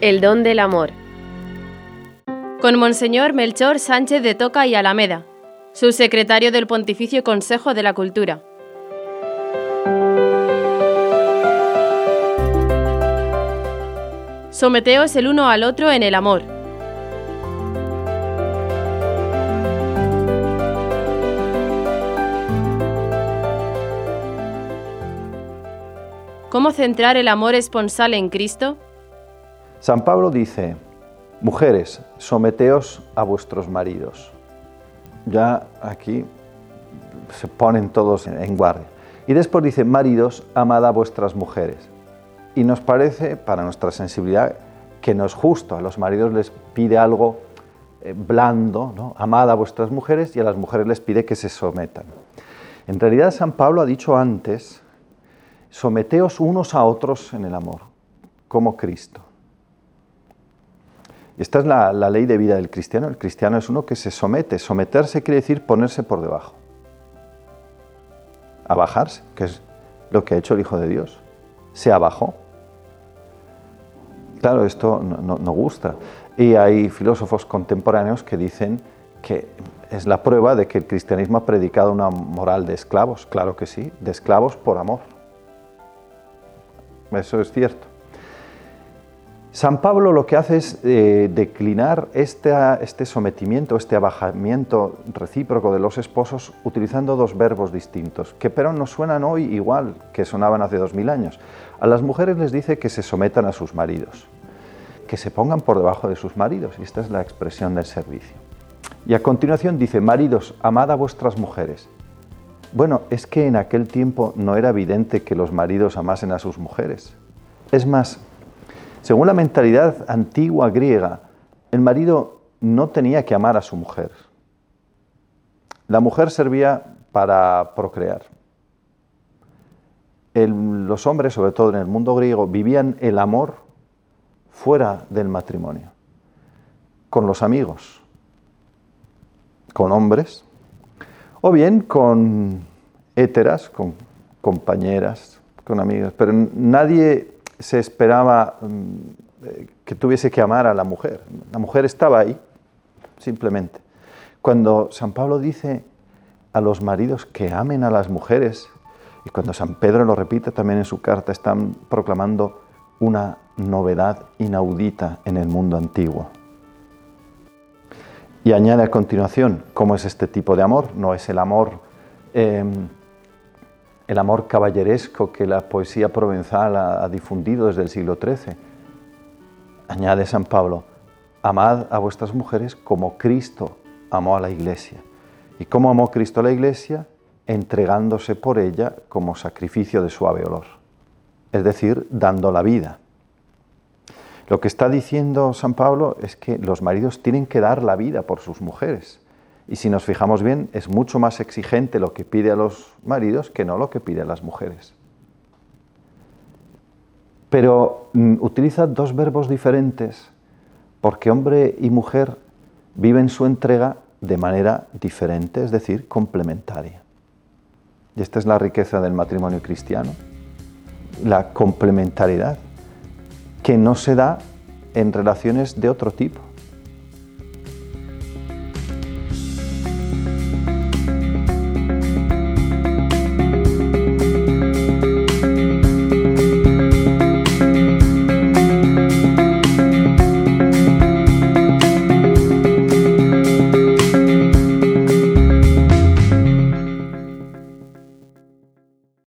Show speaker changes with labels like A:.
A: El don del amor. Con Monseñor Melchor Sánchez de Toca y Alameda, subsecretario del Pontificio Consejo de la Cultura. Someteos el uno al otro en el amor. ¿Cómo centrar el amor esponsal en Cristo?
B: San Pablo dice, mujeres, someteos a vuestros maridos. Ya aquí se ponen todos en guardia. Y después dice, maridos, amad a vuestras mujeres. Y nos parece, para nuestra sensibilidad, que no es justo. A los maridos les pide algo eh, blando, ¿no? amad a vuestras mujeres, y a las mujeres les pide que se sometan. En realidad San Pablo ha dicho antes, someteos unos a otros en el amor, como Cristo. Esta es la, la, ley de vida del cristiano. El cristiano es uno que se somete. Someterse quiere decir ponerse por debajo. Abajarse, que es lo que ha hecho el Hijo de Dios. Se abajó. Claro, esto no, no, gusta. Y hay filósofos contemporáneos que dicen que es la prueba de que el cristianismo ha predicado una moral de esclavos. Claro que sí, de esclavos por amor. Eso es cierto. San Pablo lo que hace es eh, declinar este, este sometimiento, este abajamiento recíproco de los esposos utilizando dos verbos distintos, que pero no suenan hoy igual que sonaban hace dos mil años. A las mujeres les dice que se sometan a sus maridos, que se pongan por debajo de sus maridos, y esta es la expresión del servicio. Y a continuación dice, maridos, amad a vuestras mujeres. Bueno, es que en aquel tiempo no era evidente que los maridos amasen a sus mujeres. Es más, según la mentalidad antigua griega, el marido no tenía que amar a su mujer. La mujer servía para procrear. los hombres, sobre todo en el mundo griego, vivían el amor fuera del matrimonio, con los amigos, con hombres, o bien con héteras, con compañeras, con amigas, pero nadie se esperaba mm, que tuviese que amar a la mujer. La mujer estaba ahí, simplemente. Cuando San Pablo dice a los maridos que amen a las mujeres, y cuando San Pedro lo repite también en su carta, están proclamando una novedad inaudita en el mundo antiguo. Y añade a continuación, ¿cómo es este tipo de amor? No es el amor em, el amor caballeresco que la poesía provenzal ha, difundido desde el siglo XIII. Añade San Pablo, amad a vuestras mujeres como Cristo amó a la iglesia. ¿Y cómo amó Cristo a la iglesia? Entregándose por ella como sacrificio de suave olor, es decir, dando la vida. Lo que está diciendo San Pablo es que los maridos tienen que dar la vida por sus mujeres. Y si nos fijamos bien, es mucho más exigente lo que pide a los maridos que no lo que pide a las mujeres. Pero mm, utiliza dos verbos diferentes porque hombre y mujer viven su entrega de manera diferente, es decir, complementaria. Y esta es la riqueza del matrimonio cristiano, la complementariedad, que no se da en relaciones de otro tipo.